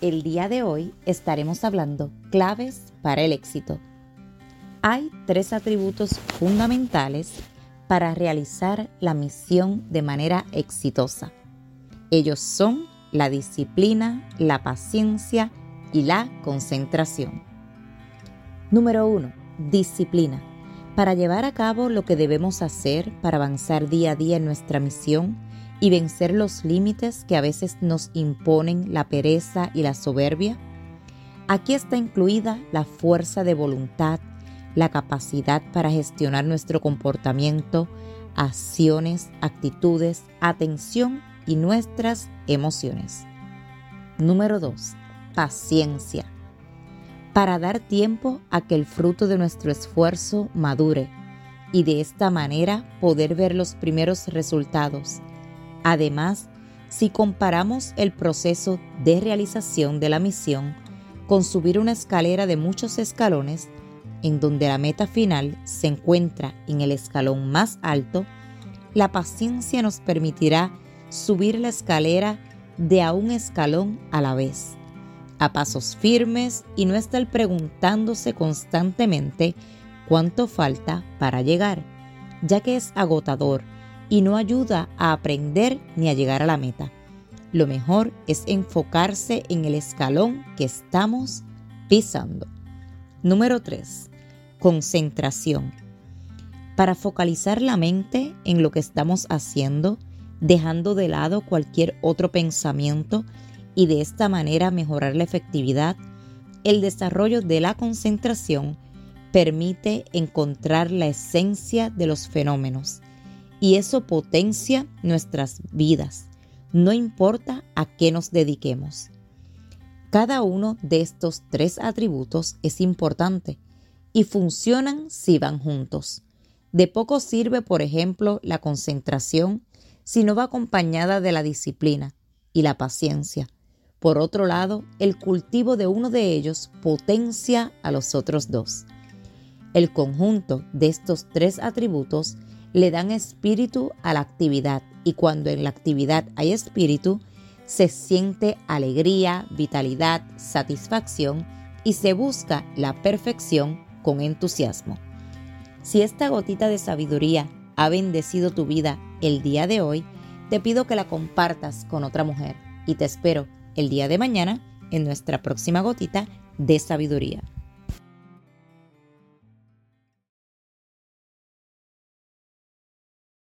el día de hoy estaremos hablando claves para el éxito. Hay tres atributos fundamentales para realizar la misión de manera exitosa. Ellos son la disciplina, la paciencia y la concentración. Número 1. Disciplina. Para llevar a cabo lo que debemos hacer para avanzar día a día en nuestra misión, y vencer los límites que a veces nos imponen la pereza y la soberbia? Aquí está incluida la fuerza de voluntad, la capacidad para gestionar nuestro comportamiento, acciones, actitudes, atención y nuestras emociones. Número 2. Paciencia. Para dar tiempo a que el fruto de nuestro esfuerzo madure y de esta manera poder ver los primeros resultados Además, si comparamos el proceso de realización de la misión con subir una escalera de muchos escalones, en donde la meta final se encuentra en el escalón más alto, la paciencia nos permitirá subir la escalera de a un escalón a la vez, a pasos firmes y no estar preguntándose constantemente cuánto falta para llegar, ya que es agotador y no ayuda a aprender ni a llegar a la meta. Lo mejor es enfocarse en el escalón que estamos pisando. Número 3. Concentración. Para focalizar la mente en lo que estamos haciendo, dejando de lado cualquier otro pensamiento y de esta manera mejorar la efectividad, el desarrollo de la concentración permite encontrar la esencia de los fenómenos y eso potencia nuestras vidas, no importa a qué nos dediquemos. Cada uno de estos tres atributos es importante y funcionan si van juntos. De poco sirve, por ejemplo, la concentración si no va acompañada de la disciplina y la paciencia. Por otro lado, el cultivo de uno de ellos potencia a los otros dos. El conjunto de estos tres atributos le dan espíritu a la actividad y cuando en la actividad hay espíritu, se siente alegría, vitalidad, satisfacción y se busca la perfección con entusiasmo. Si esta gotita de sabiduría ha bendecido tu vida el día de hoy, te pido que la compartas con otra mujer y te espero el día de mañana en nuestra próxima gotita de sabiduría.